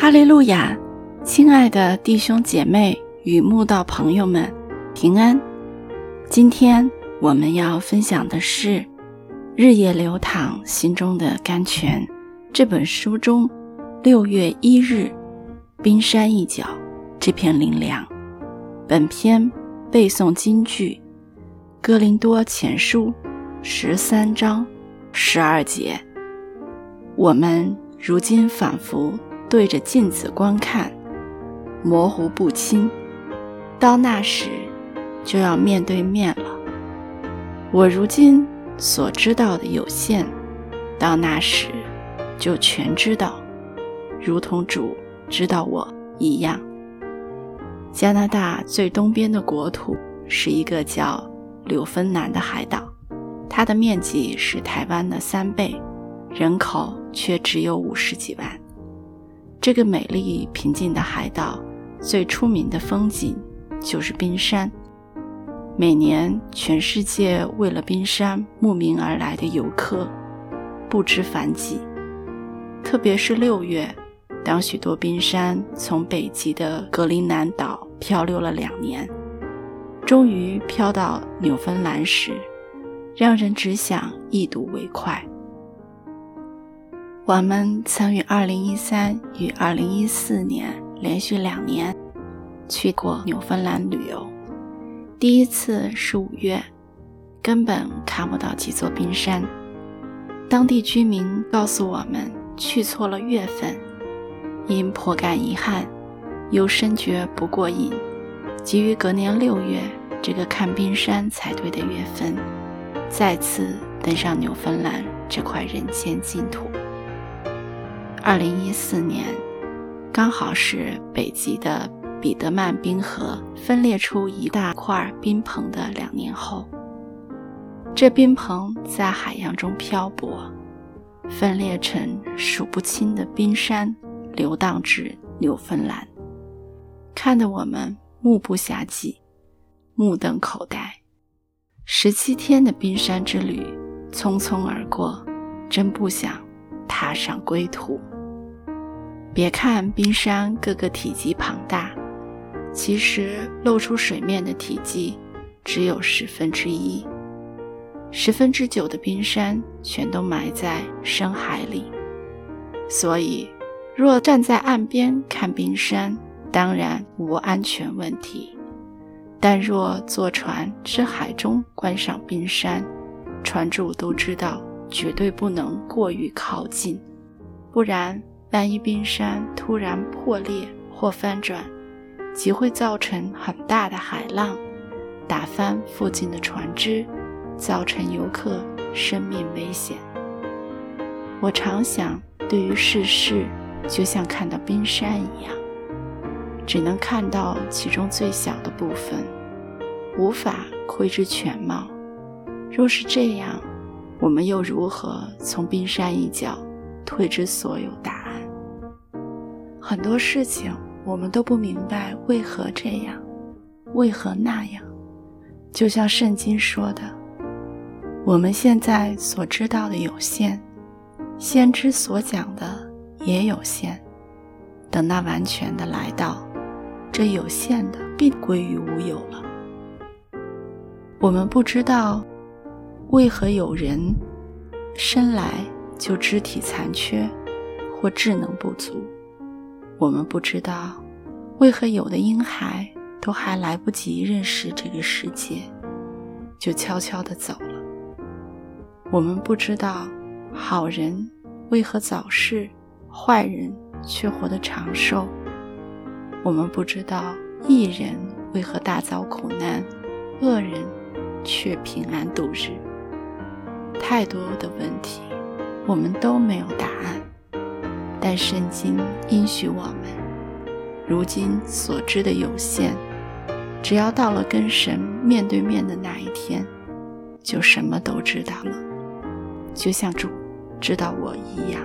哈利路亚，亲爱的弟兄姐妹与慕道朋友们，平安。今天我们要分享的是《日夜流淌心中的甘泉》这本书中六月一日冰山一角这篇灵粮。本篇背诵金句：《哥林多前书》十三章十二节。我们如今仿佛。对着镜子观看，模糊不清。到那时，就要面对面了。我如今所知道的有限，到那时就全知道，如同主知道我一样。加拿大最东边的国土是一个叫纽芬兰的海岛，它的面积是台湾的三倍，人口却只有五十几万。这个美丽平静的海岛，最出名的风景就是冰山。每年，全世界为了冰山慕名而来的游客不知凡几。特别是六月，当许多冰山从北极的格陵兰岛漂流了两年，终于飘到纽芬兰时，让人只想一睹为快。我们曾于2013与2014年连续两年去过纽芬兰旅游。第一次是五月，根本看不到几座冰山。当地居民告诉我们去错了月份，因颇感遗憾，又深觉不过瘾，急于隔年六月这个看冰山才对的月份，再次登上纽芬兰这块人间净土。二零一四年，刚好是北极的彼得曼冰河分裂出一大块冰棚的两年后。这冰棚在海洋中漂泊，分裂成数不清的冰山，流荡至纽芬兰，看得我们目不暇接，目瞪口呆。十七天的冰山之旅匆匆而过，真不想。踏上归途。别看冰山个个体积庞大，其实露出水面的体积只有十分之一，十分之九的冰山全都埋在深海里。所以，若站在岸边看冰山，当然无安全问题；但若坐船至海中观赏冰山，船主都知道。绝对不能过于靠近，不然万一冰山突然破裂或翻转，即会造成很大的海浪，打翻附近的船只，造成游客生命危险。我常想，对于世事，就像看到冰山一样，只能看到其中最小的部分，无法窥知全貌。若是这样，我们又如何从冰山一角推知所有答案？很多事情我们都不明白为何这样，为何那样。就像圣经说的，我们现在所知道的有限，先知所讲的也有限。等那完全的来到，这有限的必归于无有了。我们不知道。为何有人生来就肢体残缺或智能不足？我们不知道为何有的婴孩都还来不及认识这个世界，就悄悄地走了。我们不知道好人为何早逝，坏人却活得长寿。我们不知道艺人为何大遭苦难，恶人却平安度日。太多的问题，我们都没有答案。但圣经应许我们，如今所知的有限，只要到了跟神面对面的那一天，就什么都知道了，就像主知道我一样。